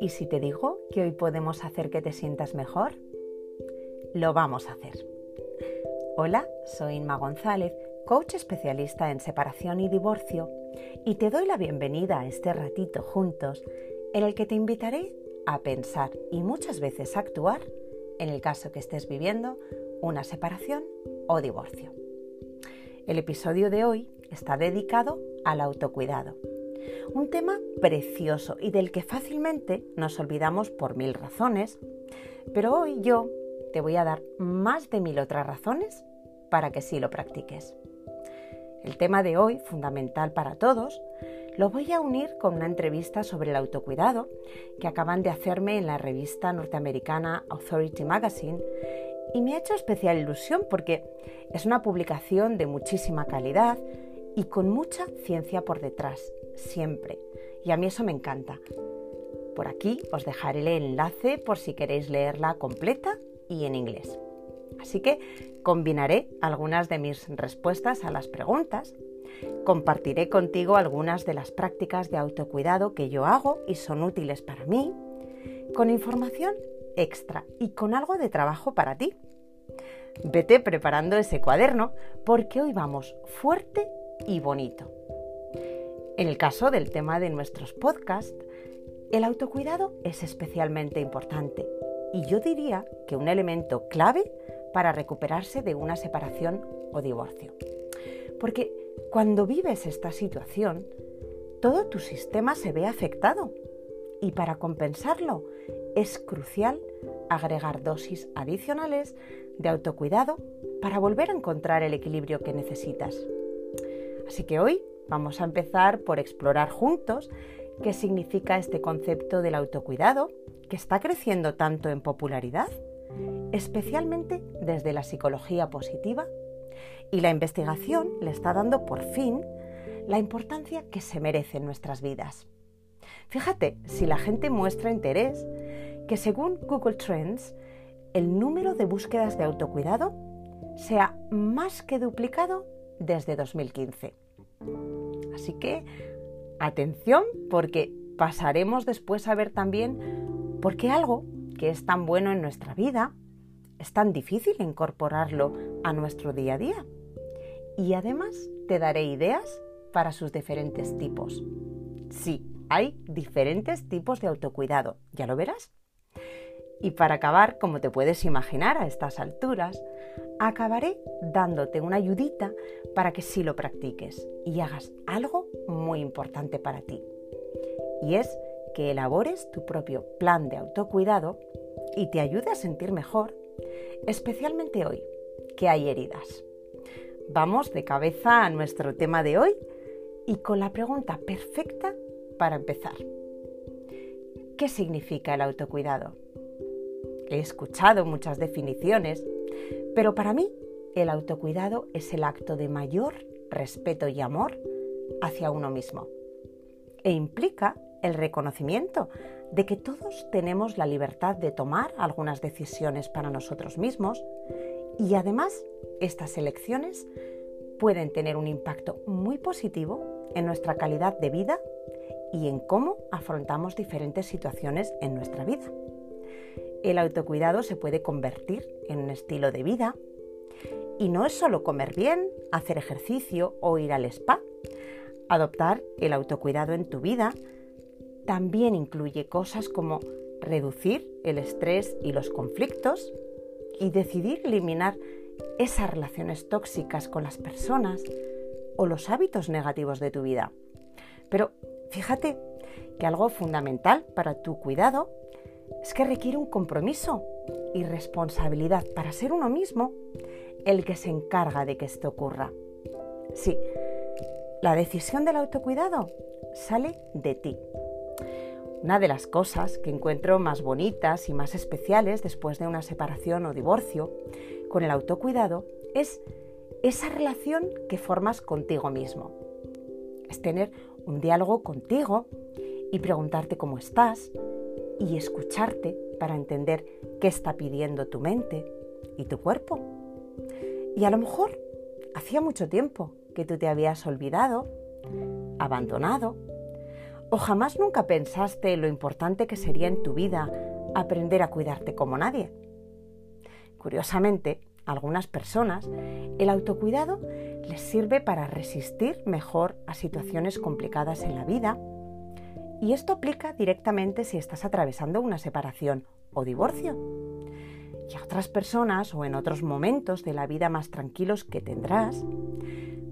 ¿Y si te digo que hoy podemos hacer que te sientas mejor? Lo vamos a hacer. Hola, soy Inma González, coach especialista en separación y divorcio, y te doy la bienvenida a este ratito juntos en el que te invitaré a pensar y muchas veces actuar en el caso que estés viviendo una separación o divorcio. El episodio de hoy está dedicado al autocuidado un tema precioso y del que fácilmente nos olvidamos por mil razones, pero hoy yo te voy a dar más de mil otras razones para que sí lo practiques. El tema de hoy, fundamental para todos, lo voy a unir con una entrevista sobre el autocuidado que acaban de hacerme en la revista norteamericana Authority Magazine y me ha hecho especial ilusión porque es una publicación de muchísima calidad y con mucha ciencia por detrás siempre. Y a mí eso me encanta. Por aquí os dejaré el enlace por si queréis leerla completa y en inglés. Así que combinaré algunas de mis respuestas a las preguntas, compartiré contigo algunas de las prácticas de autocuidado que yo hago y son útiles para mí, con información extra y con algo de trabajo para ti. Vete preparando ese cuaderno porque hoy vamos fuerte y bonito. En el caso del tema de nuestros podcasts, el autocuidado es especialmente importante y yo diría que un elemento clave para recuperarse de una separación o divorcio. Porque cuando vives esta situación, todo tu sistema se ve afectado y para compensarlo es crucial agregar dosis adicionales de autocuidado para volver a encontrar el equilibrio que necesitas. Así que hoy Vamos a empezar por explorar juntos qué significa este concepto del autocuidado que está creciendo tanto en popularidad, especialmente desde la psicología positiva, y la investigación le está dando por fin la importancia que se merece en nuestras vidas. Fíjate, si la gente muestra interés, que según Google Trends, el número de búsquedas de autocuidado se ha más que duplicado desde 2015. Así que atención porque pasaremos después a ver también por qué algo que es tan bueno en nuestra vida es tan difícil incorporarlo a nuestro día a día. Y además te daré ideas para sus diferentes tipos. Sí, hay diferentes tipos de autocuidado, ya lo verás. Y para acabar, como te puedes imaginar a estas alturas, acabaré dándote una ayudita para que sí lo practiques y hagas algo muy importante para ti. Y es que elabores tu propio plan de autocuidado y te ayude a sentir mejor, especialmente hoy, que hay heridas. Vamos de cabeza a nuestro tema de hoy y con la pregunta perfecta para empezar. ¿Qué significa el autocuidado? He escuchado muchas definiciones, pero para mí el autocuidado es el acto de mayor respeto y amor hacia uno mismo. E implica el reconocimiento de que todos tenemos la libertad de tomar algunas decisiones para nosotros mismos y además estas elecciones pueden tener un impacto muy positivo en nuestra calidad de vida y en cómo afrontamos diferentes situaciones en nuestra vida. El autocuidado se puede convertir en un estilo de vida y no es solo comer bien, hacer ejercicio o ir al spa. Adoptar el autocuidado en tu vida también incluye cosas como reducir el estrés y los conflictos y decidir eliminar esas relaciones tóxicas con las personas o los hábitos negativos de tu vida. Pero fíjate que algo fundamental para tu cuidado es que requiere un compromiso y responsabilidad para ser uno mismo el que se encarga de que esto ocurra. Sí, la decisión del autocuidado sale de ti. Una de las cosas que encuentro más bonitas y más especiales después de una separación o divorcio con el autocuidado es esa relación que formas contigo mismo. Es tener un diálogo contigo y preguntarte cómo estás, y escucharte para entender qué está pidiendo tu mente y tu cuerpo. Y a lo mejor hacía mucho tiempo que tú te habías olvidado, abandonado, o jamás nunca pensaste lo importante que sería en tu vida aprender a cuidarte como nadie. Curiosamente, a algunas personas el autocuidado les sirve para resistir mejor a situaciones complicadas en la vida y esto aplica directamente si estás atravesando una separación o divorcio. Y a otras personas o en otros momentos de la vida más tranquilos que tendrás,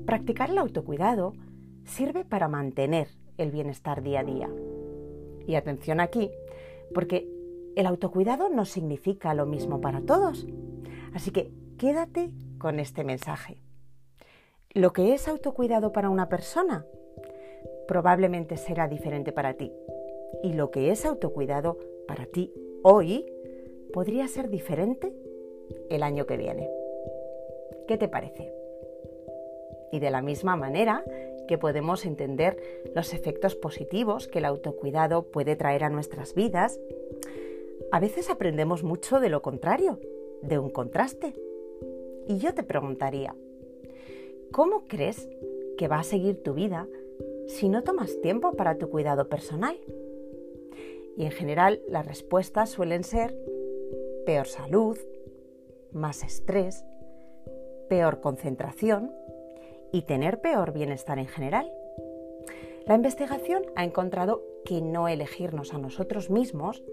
practicar el autocuidado sirve para mantener el bienestar día a día. Y atención aquí, porque el autocuidado no significa lo mismo para todos. Así que quédate con este mensaje. Lo que es autocuidado para una persona probablemente será diferente para ti. Y lo que es autocuidado para ti hoy podría ser diferente el año que viene. ¿Qué te parece? Y de la misma manera que podemos entender los efectos positivos que el autocuidado puede traer a nuestras vidas, a veces aprendemos mucho de lo contrario, de un contraste. Y yo te preguntaría, ¿cómo crees que va a seguir tu vida si no tomas tiempo para tu cuidado personal? Y en general las respuestas suelen ser peor salud, más estrés, peor concentración y tener peor bienestar en general. La investigación ha encontrado que no elegirnos a nosotros mismos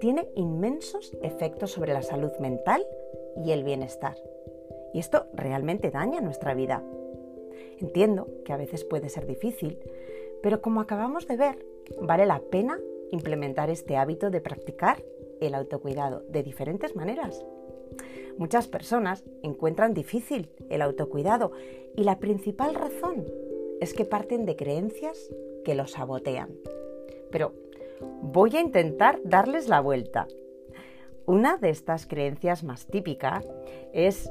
tiene inmensos efectos sobre la salud mental y el bienestar. Y esto realmente daña nuestra vida. Entiendo que a veces puede ser difícil, pero como acabamos de ver, vale la pena implementar este hábito de practicar el autocuidado de diferentes maneras. Muchas personas encuentran difícil el autocuidado y la principal razón es que parten de creencias que los sabotean. Pero voy a intentar darles la vuelta. Una de estas creencias más típicas es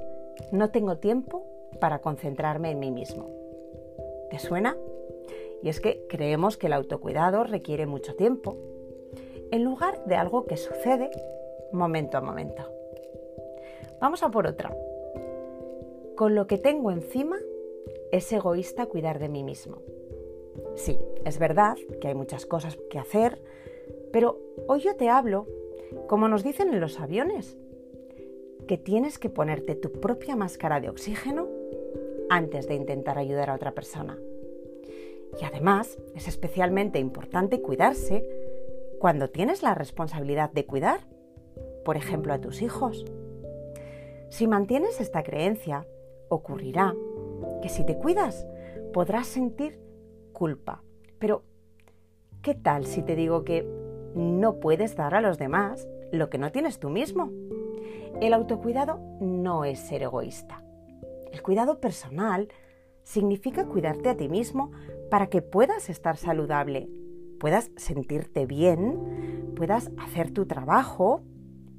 no tengo tiempo para concentrarme en mí mismo. ¿Te suena? Y es que creemos que el autocuidado requiere mucho tiempo, en lugar de algo que sucede momento a momento. Vamos a por otra. Con lo que tengo encima es egoísta cuidar de mí mismo. Sí, es verdad que hay muchas cosas que hacer, pero hoy yo te hablo, como nos dicen en los aviones, que tienes que ponerte tu propia máscara de oxígeno antes de intentar ayudar a otra persona. Y además es especialmente importante cuidarse cuando tienes la responsabilidad de cuidar, por ejemplo, a tus hijos. Si mantienes esta creencia, ocurrirá que si te cuidas podrás sentir culpa. Pero, ¿qué tal si te digo que no puedes dar a los demás lo que no tienes tú mismo? El autocuidado no es ser egoísta. El cuidado personal significa cuidarte a ti mismo para que puedas estar saludable, puedas sentirte bien, puedas hacer tu trabajo,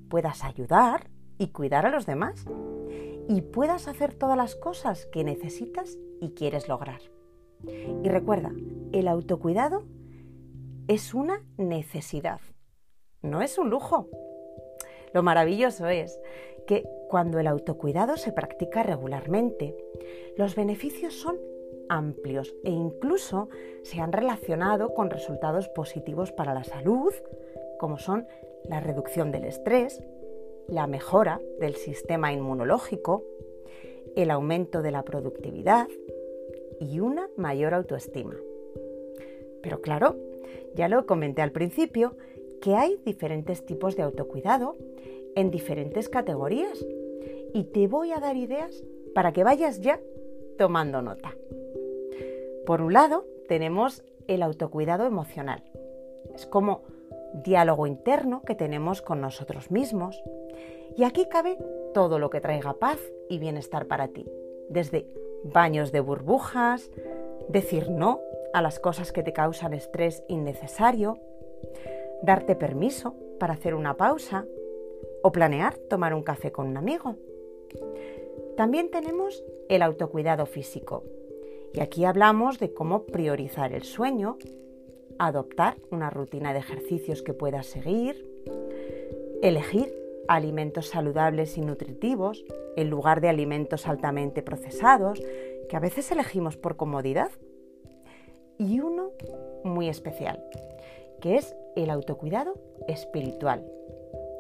puedas ayudar y cuidar a los demás y puedas hacer todas las cosas que necesitas y quieres lograr. Y recuerda, el autocuidado es una necesidad, no es un lujo. Lo maravilloso es que cuando el autocuidado se practica regularmente, los beneficios son amplios e incluso se han relacionado con resultados positivos para la salud, como son la reducción del estrés, la mejora del sistema inmunológico, el aumento de la productividad y una mayor autoestima. Pero claro, ya lo comenté al principio, que hay diferentes tipos de autocuidado en diferentes categorías y te voy a dar ideas para que vayas ya tomando nota. Por un lado, tenemos el autocuidado emocional. Es como diálogo interno que tenemos con nosotros mismos. Y aquí cabe todo lo que traiga paz y bienestar para ti, desde baños de burbujas, decir no a las cosas que te causan estrés innecesario, darte permiso para hacer una pausa o planear tomar un café con un amigo. También tenemos el autocuidado físico. Y aquí hablamos de cómo priorizar el sueño, adoptar una rutina de ejercicios que puedas seguir, elegir alimentos saludables y nutritivos en lugar de alimentos altamente procesados que a veces elegimos por comodidad y uno muy especial, que es el autocuidado espiritual,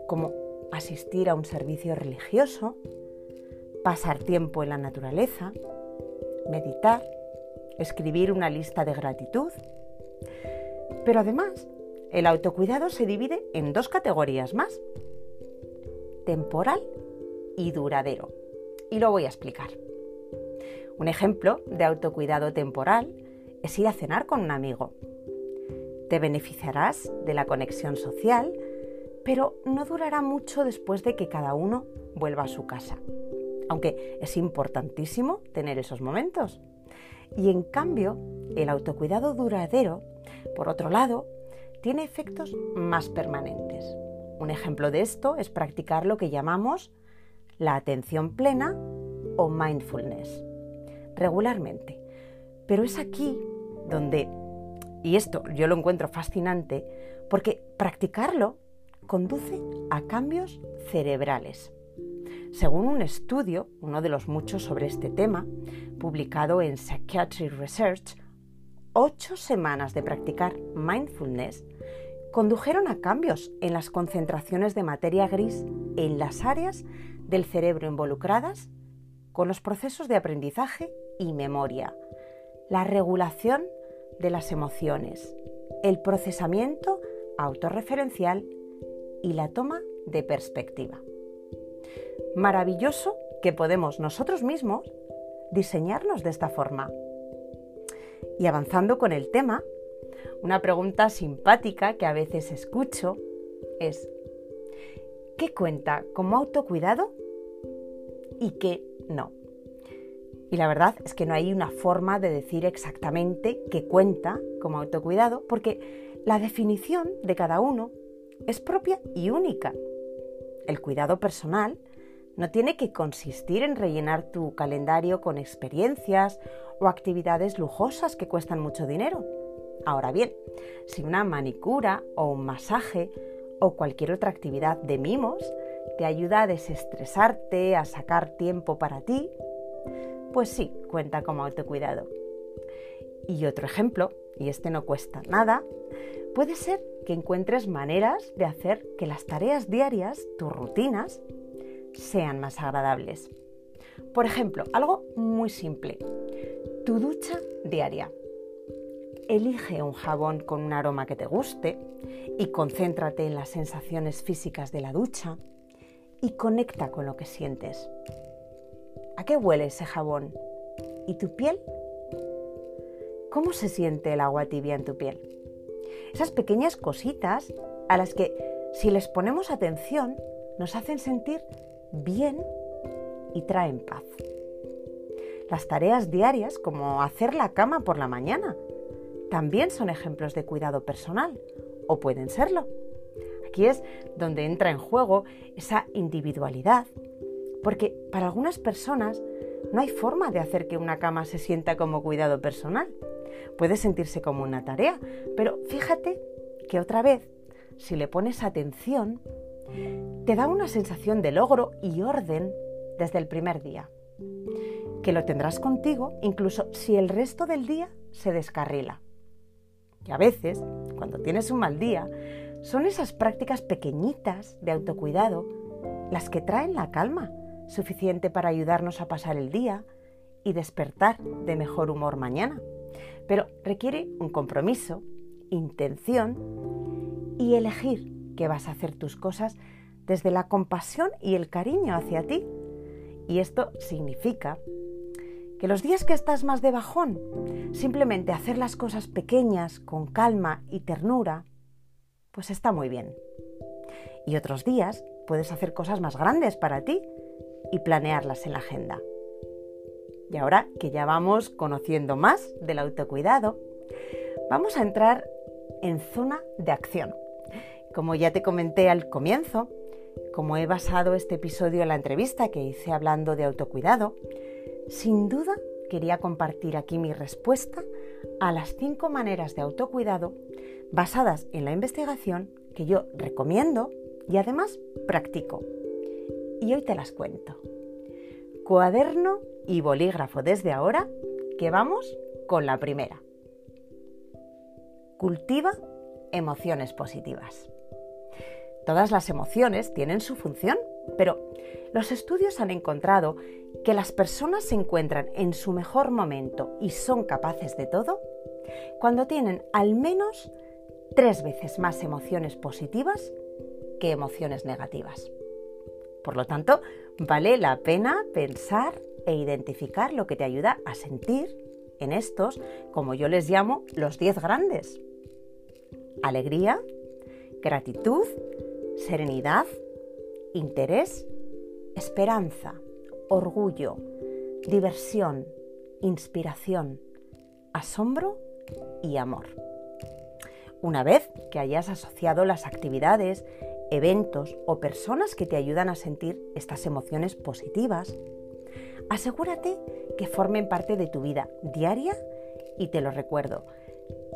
como asistir a un servicio religioso, pasar tiempo en la naturaleza, meditar, escribir una lista de gratitud. Pero además, el autocuidado se divide en dos categorías más, temporal y duradero. Y lo voy a explicar. Un ejemplo de autocuidado temporal es ir a cenar con un amigo. Te beneficiarás de la conexión social, pero no durará mucho después de que cada uno vuelva a su casa. Aunque es importantísimo tener esos momentos. Y en cambio, el autocuidado duradero, por otro lado, tiene efectos más permanentes. Un ejemplo de esto es practicar lo que llamamos la atención plena o mindfulness regularmente. Pero es aquí donde, y esto yo lo encuentro fascinante, porque practicarlo conduce a cambios cerebrales. Según un estudio, uno de los muchos sobre este tema, publicado en Psychiatry Research, ocho semanas de practicar mindfulness condujeron a cambios en las concentraciones de materia gris en las áreas del cerebro involucradas con los procesos de aprendizaje y memoria, la regulación de las emociones, el procesamiento autorreferencial y la toma de perspectiva. Maravilloso que podemos nosotros mismos diseñarnos de esta forma. Y avanzando con el tema, una pregunta simpática que a veces escucho es, ¿qué cuenta como autocuidado y qué no? Y la verdad es que no hay una forma de decir exactamente qué cuenta como autocuidado, porque la definición de cada uno es propia y única. El cuidado personal no tiene que consistir en rellenar tu calendario con experiencias o actividades lujosas que cuestan mucho dinero. Ahora bien, si una manicura o un masaje o cualquier otra actividad de mimos te ayuda a desestresarte, a sacar tiempo para ti, pues sí, cuenta como autocuidado. Y otro ejemplo, y este no cuesta nada, puede ser que encuentres maneras de hacer que las tareas diarias, tus rutinas, sean más agradables. Por ejemplo, algo muy simple, tu ducha diaria. Elige un jabón con un aroma que te guste y concéntrate en las sensaciones físicas de la ducha y conecta con lo que sientes. ¿A qué huele ese jabón? ¿Y tu piel? ¿Cómo se siente el agua tibia en tu piel? Esas pequeñas cositas a las que si les ponemos atención nos hacen sentir bien y traen paz. Las tareas diarias, como hacer la cama por la mañana, también son ejemplos de cuidado personal, o pueden serlo. Aquí es donde entra en juego esa individualidad, porque para algunas personas no hay forma de hacer que una cama se sienta como cuidado personal. Puede sentirse como una tarea, pero fíjate que otra vez, si le pones atención, te da una sensación de logro y orden desde el primer día, que lo tendrás contigo incluso si el resto del día se descarrila. Y a veces, cuando tienes un mal día, son esas prácticas pequeñitas de autocuidado las que traen la calma suficiente para ayudarnos a pasar el día y despertar de mejor humor mañana. Pero requiere un compromiso, intención y elegir que vas a hacer tus cosas desde la compasión y el cariño hacia ti. Y esto significa que los días que estás más de bajón, simplemente hacer las cosas pequeñas, con calma y ternura, pues está muy bien. Y otros días puedes hacer cosas más grandes para ti y planearlas en la agenda. Y ahora que ya vamos conociendo más del autocuidado, vamos a entrar en zona de acción. Como ya te comenté al comienzo, como he basado este episodio en la entrevista que hice hablando de autocuidado, sin duda quería compartir aquí mi respuesta a las cinco maneras de autocuidado basadas en la investigación que yo recomiendo y además practico. Y hoy te las cuento. Cuaderno y bolígrafo desde ahora, que vamos con la primera. Cultiva emociones positivas. Todas las emociones tienen su función, pero los estudios han encontrado que las personas se encuentran en su mejor momento y son capaces de todo cuando tienen al menos tres veces más emociones positivas que emociones negativas. Por lo tanto, vale la pena pensar e identificar lo que te ayuda a sentir en estos, como yo les llamo, los 10 grandes. Alegría, gratitud, serenidad, interés, esperanza, orgullo, diversión, inspiración, asombro y amor. Una vez que hayas asociado las actividades, eventos o personas que te ayudan a sentir estas emociones positivas, asegúrate que formen parte de tu vida diaria y te lo recuerdo,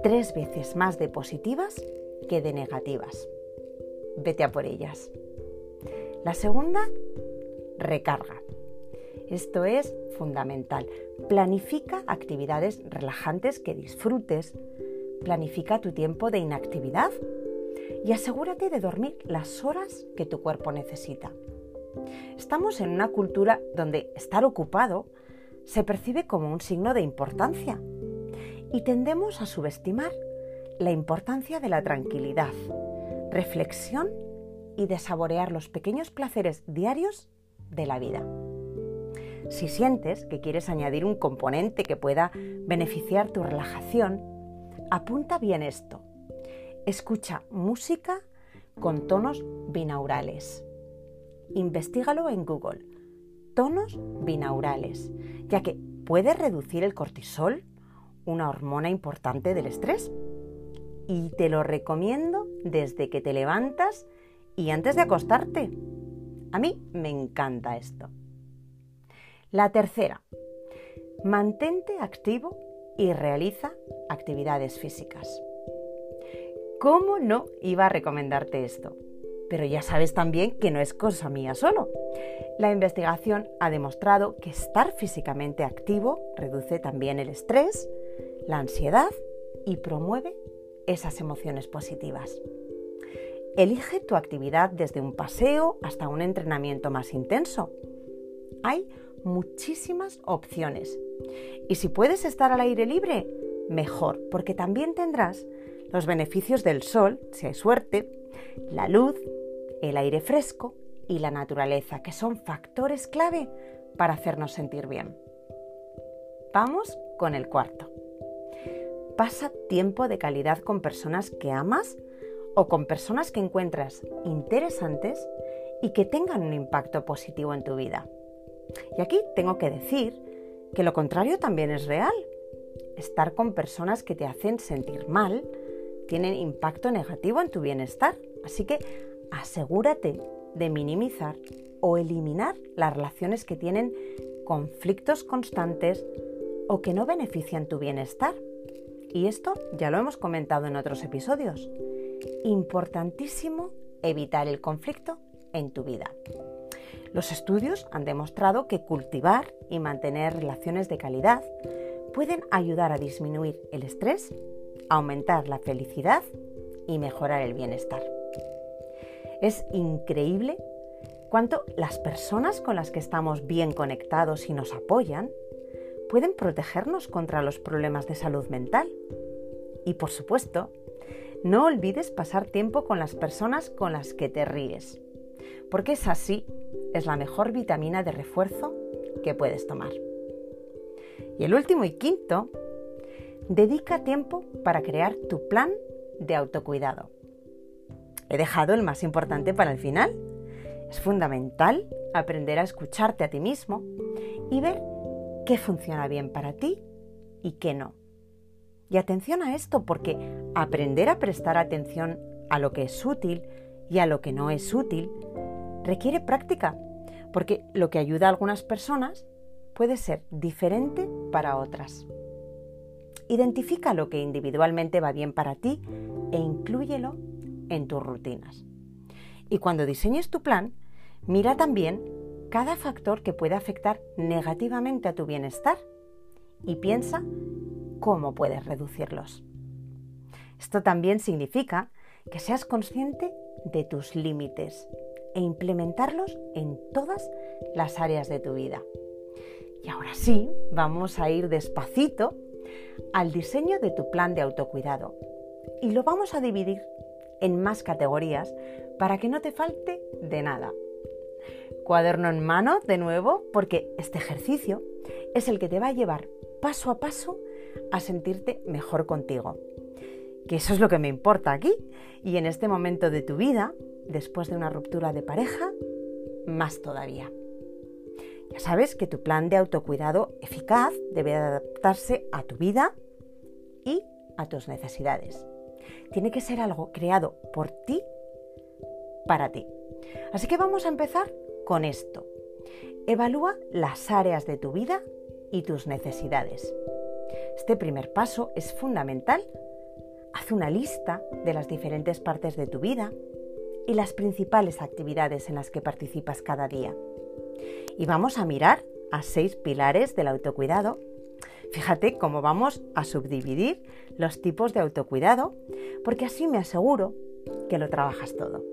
tres veces más de positivas que de negativas. Vete a por ellas. La segunda, recarga. Esto es fundamental. Planifica actividades relajantes que disfrutes. Planifica tu tiempo de inactividad y asegúrate de dormir las horas que tu cuerpo necesita. Estamos en una cultura donde estar ocupado se percibe como un signo de importancia y tendemos a subestimar la importancia de la tranquilidad, reflexión y de saborear los pequeños placeres diarios de la vida. Si sientes que quieres añadir un componente que pueda beneficiar tu relajación, apunta bien esto. Escucha música con tonos binaurales. Investígalo en Google. Tonos binaurales, ya que puede reducir el cortisol, una hormona importante del estrés. Y te lo recomiendo desde que te levantas y antes de acostarte. A mí me encanta esto. La tercera, mantente activo y realiza actividades físicas. ¿Cómo no iba a recomendarte esto? Pero ya sabes también que no es cosa mía solo. La investigación ha demostrado que estar físicamente activo reduce también el estrés, la ansiedad y promueve esas emociones positivas. Elige tu actividad desde un paseo hasta un entrenamiento más intenso. Hay muchísimas opciones. Y si puedes estar al aire libre, mejor, porque también tendrás los beneficios del sol, si hay suerte, la luz, el aire fresco y la naturaleza, que son factores clave para hacernos sentir bien. Vamos con el cuarto. Pasa tiempo de calidad con personas que amas o con personas que encuentras interesantes y que tengan un impacto positivo en tu vida. Y aquí tengo que decir que lo contrario también es real. Estar con personas que te hacen sentir mal tienen impacto negativo en tu bienestar. Así que asegúrate de minimizar o eliminar las relaciones que tienen conflictos constantes o que no benefician tu bienestar. Y esto ya lo hemos comentado en otros episodios importantísimo evitar el conflicto en tu vida. Los estudios han demostrado que cultivar y mantener relaciones de calidad pueden ayudar a disminuir el estrés, aumentar la felicidad y mejorar el bienestar. Es increíble cuánto las personas con las que estamos bien conectados y nos apoyan pueden protegernos contra los problemas de salud mental. Y por supuesto, no olvides pasar tiempo con las personas con las que te ríes, porque es así, es la mejor vitamina de refuerzo que puedes tomar. Y el último y quinto, dedica tiempo para crear tu plan de autocuidado. He dejado el más importante para el final. Es fundamental aprender a escucharte a ti mismo y ver qué funciona bien para ti y qué no. Y atención a esto porque aprender a prestar atención a lo que es útil y a lo que no es útil requiere práctica, porque lo que ayuda a algunas personas puede ser diferente para otras. Identifica lo que individualmente va bien para ti e inclúyelo en tus rutinas. Y cuando diseñes tu plan, mira también cada factor que puede afectar negativamente a tu bienestar y piensa cómo puedes reducirlos. Esto también significa que seas consciente de tus límites e implementarlos en todas las áreas de tu vida. Y ahora sí, vamos a ir despacito al diseño de tu plan de autocuidado y lo vamos a dividir en más categorías para que no te falte de nada. Cuaderno en mano de nuevo porque este ejercicio es el que te va a llevar paso a paso a sentirte mejor contigo. Que eso es lo que me importa aquí y en este momento de tu vida, después de una ruptura de pareja, más todavía. Ya sabes que tu plan de autocuidado eficaz debe adaptarse a tu vida y a tus necesidades. Tiene que ser algo creado por ti para ti. Así que vamos a empezar con esto. Evalúa las áreas de tu vida y tus necesidades. Este primer paso es fundamental. Haz una lista de las diferentes partes de tu vida y las principales actividades en las que participas cada día. Y vamos a mirar a seis pilares del autocuidado. Fíjate cómo vamos a subdividir los tipos de autocuidado, porque así me aseguro que lo trabajas todo.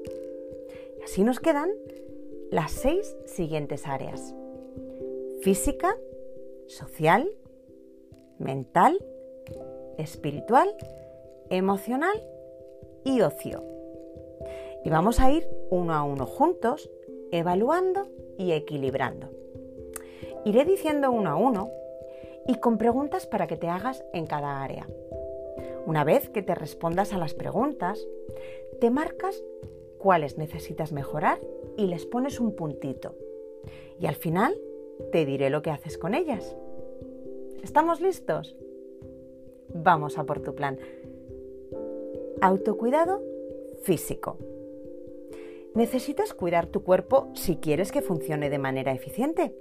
Y así nos quedan las seis siguientes áreas. Física, social, mental, espiritual, emocional y ocio. Y vamos a ir uno a uno juntos, evaluando y equilibrando. Iré diciendo uno a uno y con preguntas para que te hagas en cada área. Una vez que te respondas a las preguntas, te marcas cuáles necesitas mejorar y les pones un puntito. Y al final te diré lo que haces con ellas. ¿Estamos listos? Vamos a por tu plan. Autocuidado físico. Necesitas cuidar tu cuerpo si quieres que funcione de manera eficiente.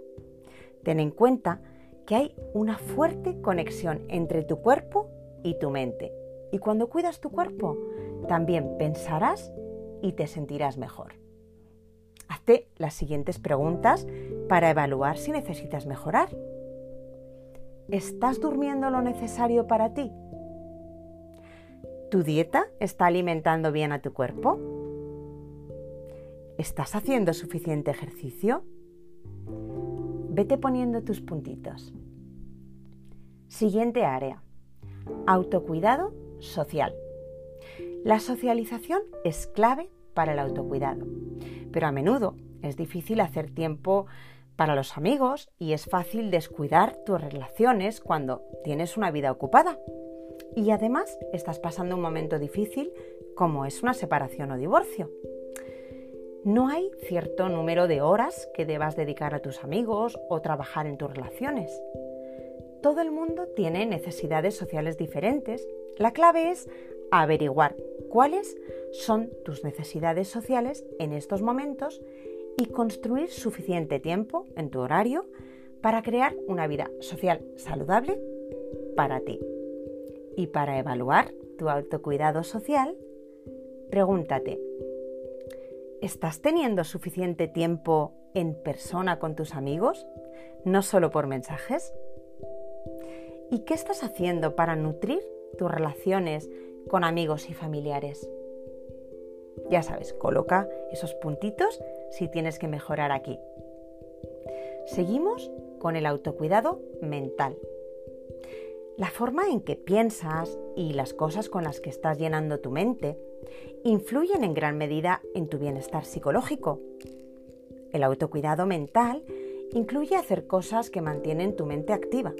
Ten en cuenta que hay una fuerte conexión entre tu cuerpo y tu mente. Y cuando cuidas tu cuerpo, también pensarás y te sentirás mejor. Hazte las siguientes preguntas para evaluar si necesitas mejorar. ¿Estás durmiendo lo necesario para ti? ¿Tu dieta está alimentando bien a tu cuerpo? ¿Estás haciendo suficiente ejercicio? Vete poniendo tus puntitos. Siguiente área. Autocuidado social. La socialización es clave para el autocuidado, pero a menudo es difícil hacer tiempo para los amigos y es fácil descuidar tus relaciones cuando tienes una vida ocupada. Y además estás pasando un momento difícil como es una separación o divorcio. No hay cierto número de horas que debas dedicar a tus amigos o trabajar en tus relaciones. Todo el mundo tiene necesidades sociales diferentes. La clave es averiguar cuáles son tus necesidades sociales en estos momentos y construir suficiente tiempo en tu horario para crear una vida social saludable para ti. Y para evaluar tu autocuidado social, pregúntate, ¿Estás teniendo suficiente tiempo en persona con tus amigos? No solo por mensajes. ¿Y qué estás haciendo para nutrir tus relaciones con amigos y familiares? Ya sabes, coloca esos puntitos si tienes que mejorar aquí. Seguimos con el autocuidado mental. La forma en que piensas y las cosas con las que estás llenando tu mente influyen en gran medida en tu bienestar psicológico. El autocuidado mental incluye hacer cosas que mantienen tu mente activa,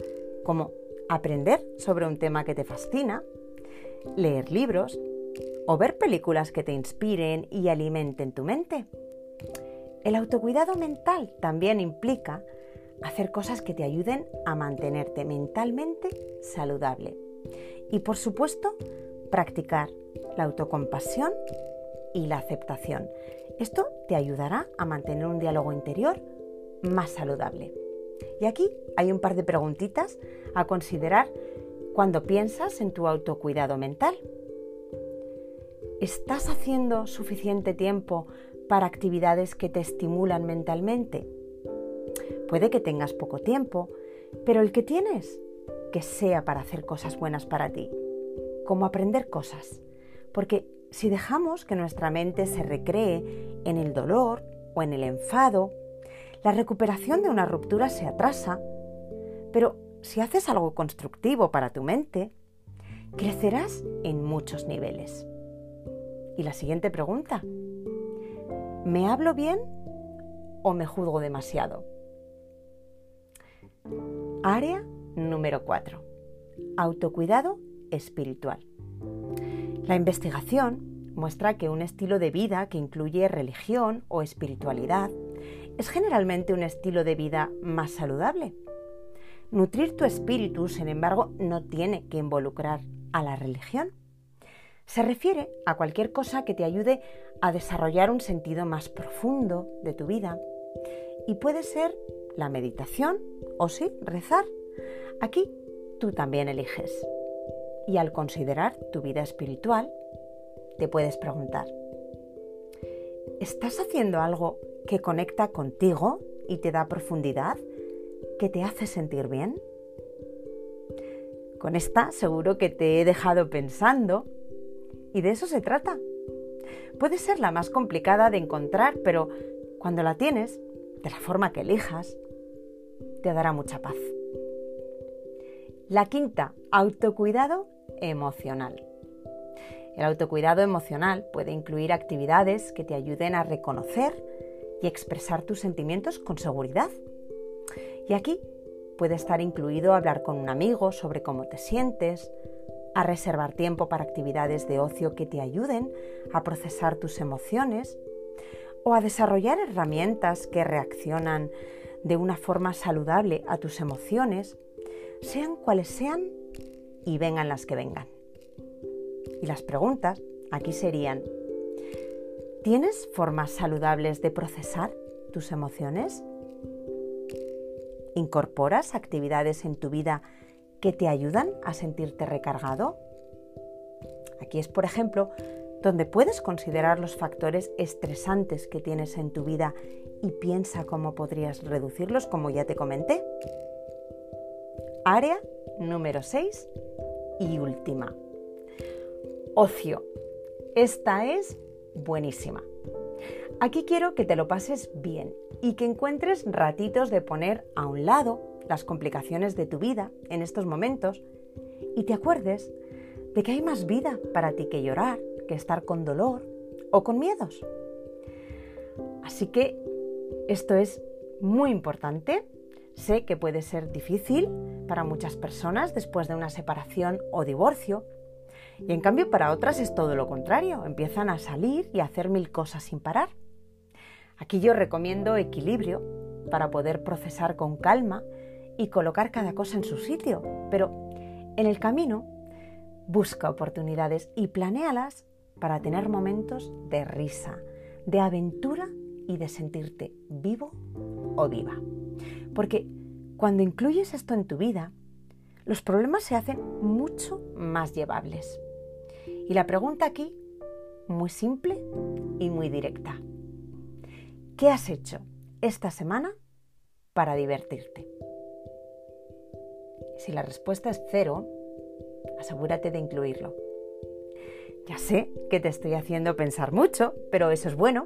como aprender sobre un tema que te fascina, leer libros o ver películas que te inspiren y alimenten tu mente. El autocuidado mental también implica hacer cosas que te ayuden a mantenerte mentalmente saludable. Y por supuesto, practicar la autocompasión y la aceptación. Esto te ayudará a mantener un diálogo interior más saludable. Y aquí hay un par de preguntitas a considerar cuando piensas en tu autocuidado mental. ¿Estás haciendo suficiente tiempo para actividades que te estimulan mentalmente? Puede que tengas poco tiempo, pero el que tienes, que sea para hacer cosas buenas para ti, como aprender cosas. Porque si dejamos que nuestra mente se recree en el dolor o en el enfado, la recuperación de una ruptura se atrasa, pero si haces algo constructivo para tu mente, crecerás en muchos niveles. Y la siguiente pregunta, ¿me hablo bien o me juzgo demasiado? Área número 4. Autocuidado espiritual. La investigación muestra que un estilo de vida que incluye religión o espiritualidad es generalmente un estilo de vida más saludable. Nutrir tu espíritu, sin embargo, no tiene que involucrar a la religión. Se refiere a cualquier cosa que te ayude a desarrollar un sentido más profundo de tu vida. Y puede ser la meditación o sí, rezar. Aquí tú también eliges. Y al considerar tu vida espiritual, te puedes preguntar, ¿estás haciendo algo que conecta contigo y te da profundidad, que te hace sentir bien? Con esta seguro que te he dejado pensando y de eso se trata. Puede ser la más complicada de encontrar, pero cuando la tienes, de la forma que elijas, te dará mucha paz. La quinta, autocuidado emocional. El autocuidado emocional puede incluir actividades que te ayuden a reconocer y expresar tus sentimientos con seguridad. Y aquí puede estar incluido hablar con un amigo sobre cómo te sientes, a reservar tiempo para actividades de ocio que te ayuden a procesar tus emociones o a desarrollar herramientas que reaccionan de una forma saludable a tus emociones, sean cuales sean y vengan las que vengan. Y las preguntas aquí serían, ¿tienes formas saludables de procesar tus emociones? ¿Incorporas actividades en tu vida que te ayudan a sentirte recargado? Aquí es, por ejemplo, donde puedes considerar los factores estresantes que tienes en tu vida y piensa cómo podrías reducirlos, como ya te comenté. Área número 6 y última. Ocio. Esta es buenísima. Aquí quiero que te lo pases bien y que encuentres ratitos de poner a un lado las complicaciones de tu vida en estos momentos y te acuerdes de que hay más vida para ti que llorar, que estar con dolor o con miedos. Así que esto es muy importante. Sé que puede ser difícil para muchas personas después de una separación o divorcio. Y en cambio para otras es todo lo contrario. Empiezan a salir y a hacer mil cosas sin parar. Aquí yo recomiendo equilibrio para poder procesar con calma y colocar cada cosa en su sitio. Pero en el camino busca oportunidades y planéalas para tener momentos de risa, de aventura y de sentirte vivo o viva. Porque cuando incluyes esto en tu vida, los problemas se hacen mucho más llevables. Y la pregunta aquí, muy simple y muy directa. ¿Qué has hecho esta semana para divertirte? Si la respuesta es cero, asegúrate de incluirlo. Ya sé que te estoy haciendo pensar mucho, pero eso es bueno,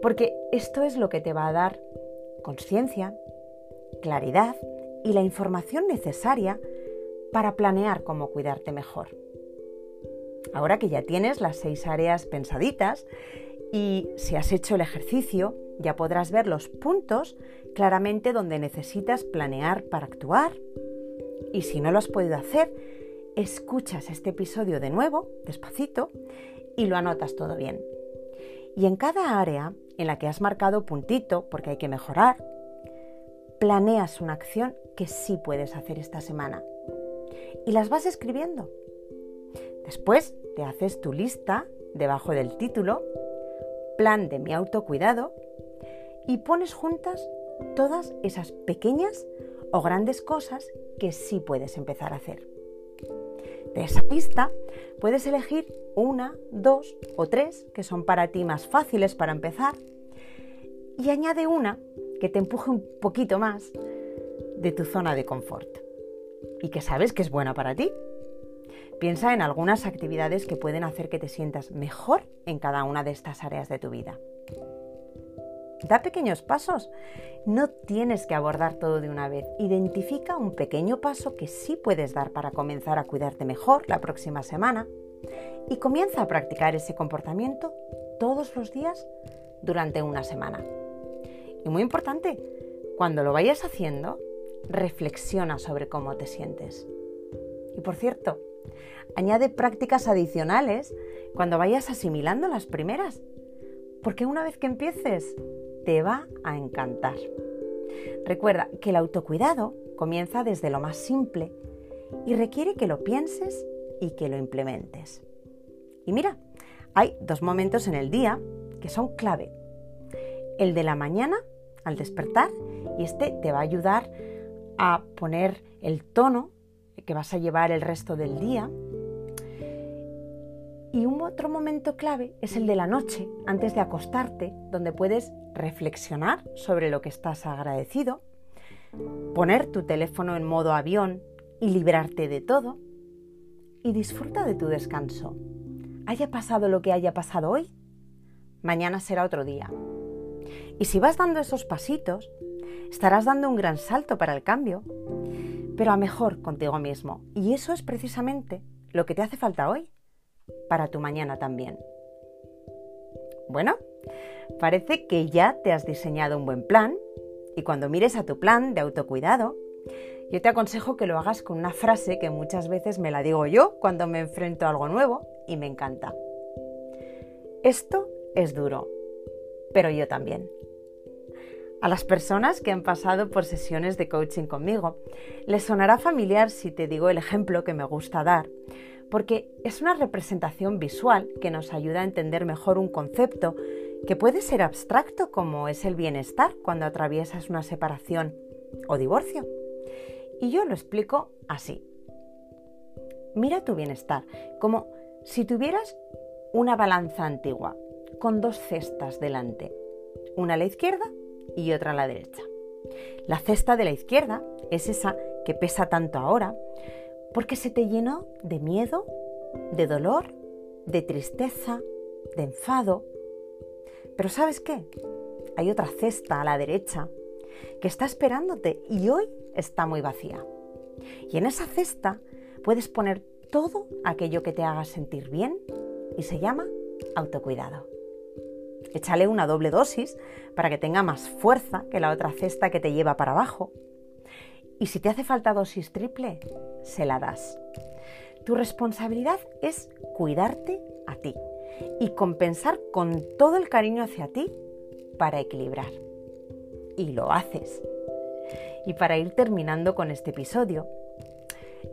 porque esto es lo que te va a dar conciencia, claridad y la información necesaria para planear cómo cuidarte mejor. Ahora que ya tienes las seis áreas pensaditas y si has hecho el ejercicio, ya podrás ver los puntos claramente donde necesitas planear para actuar. Y si no lo has podido hacer, escuchas este episodio de nuevo, despacito, y lo anotas todo bien. Y en cada área en la que has marcado puntito porque hay que mejorar, planeas una acción que sí puedes hacer esta semana. Y las vas escribiendo. Después te haces tu lista debajo del título, plan de mi autocuidado, y pones juntas todas esas pequeñas o grandes cosas que sí puedes empezar a hacer. De esa lista puedes elegir una, dos o tres que son para ti más fáciles para empezar y añade una que te empuje un poquito más de tu zona de confort y que sabes que es buena para ti. Piensa en algunas actividades que pueden hacer que te sientas mejor en cada una de estas áreas de tu vida. Da pequeños pasos. No tienes que abordar todo de una vez. Identifica un pequeño paso que sí puedes dar para comenzar a cuidarte mejor la próxima semana y comienza a practicar ese comportamiento todos los días durante una semana. Y muy importante, cuando lo vayas haciendo, reflexiona sobre cómo te sientes. Y por cierto, añade prácticas adicionales cuando vayas asimilando las primeras, porque una vez que empieces, te va a encantar. Recuerda que el autocuidado comienza desde lo más simple y requiere que lo pienses y que lo implementes. Y mira, hay dos momentos en el día que son clave. El de la mañana, al despertar, y este te va a ayudar a poner el tono que vas a llevar el resto del día. Y un otro momento clave es el de la noche, antes de acostarte, donde puedes reflexionar sobre lo que estás agradecido, poner tu teléfono en modo avión y librarte de todo, y disfruta de tu descanso. Haya pasado lo que haya pasado hoy, mañana será otro día. Y si vas dando esos pasitos, estarás dando un gran salto para el cambio, pero a mejor contigo mismo. Y eso es precisamente lo que te hace falta hoy, para tu mañana también. Bueno, parece que ya te has diseñado un buen plan y cuando mires a tu plan de autocuidado, yo te aconsejo que lo hagas con una frase que muchas veces me la digo yo cuando me enfrento a algo nuevo y me encanta. Esto es duro, pero yo también. A las personas que han pasado por sesiones de coaching conmigo, les sonará familiar si te digo el ejemplo que me gusta dar, porque es una representación visual que nos ayuda a entender mejor un concepto que puede ser abstracto como es el bienestar cuando atraviesas una separación o divorcio. Y yo lo explico así. Mira tu bienestar como si tuvieras una balanza antigua con dos cestas delante, una a la izquierda y otra a la derecha. La cesta de la izquierda es esa que pesa tanto ahora porque se te llenó de miedo, de dolor, de tristeza, de enfado. Pero ¿sabes qué? Hay otra cesta a la derecha que está esperándote y hoy está muy vacía. Y en esa cesta puedes poner todo aquello que te haga sentir bien y se llama autocuidado. Échale una doble dosis para que tenga más fuerza que la otra cesta que te lleva para abajo. Y si te hace falta dosis triple, se la das. Tu responsabilidad es cuidarte a ti y compensar con todo el cariño hacia ti para equilibrar. Y lo haces. Y para ir terminando con este episodio,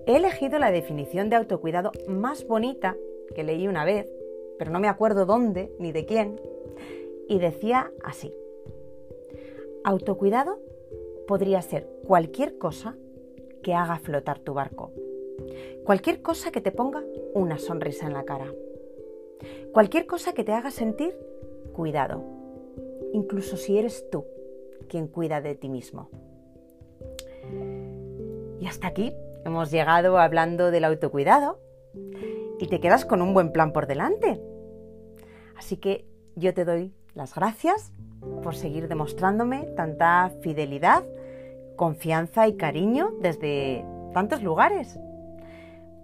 he elegido la definición de autocuidado más bonita que leí una vez, pero no me acuerdo dónde ni de quién, y decía así. Autocuidado podría ser cualquier cosa que haga flotar tu barco, cualquier cosa que te ponga una sonrisa en la cara, cualquier cosa que te haga sentir cuidado, incluso si eres tú quien cuida de ti mismo. Y hasta aquí hemos llegado hablando del autocuidado y te quedas con un buen plan por delante. Así que yo te doy las gracias por seguir demostrándome tanta fidelidad, confianza y cariño desde tantos lugares.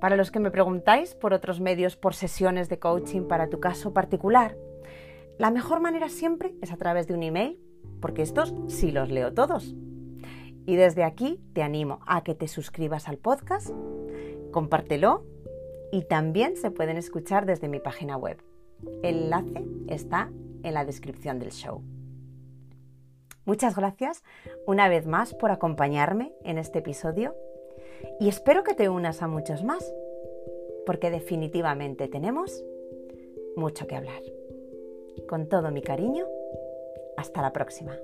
Para los que me preguntáis por otros medios, por sesiones de coaching para tu caso particular, la mejor manera siempre es a través de un email, porque estos sí los leo todos. Y desde aquí te animo a que te suscribas al podcast, compártelo y también se pueden escuchar desde mi página web. El enlace está en la descripción del show. Muchas gracias una vez más por acompañarme en este episodio y espero que te unas a muchos más, porque definitivamente tenemos mucho que hablar. Con todo mi cariño, hasta la próxima.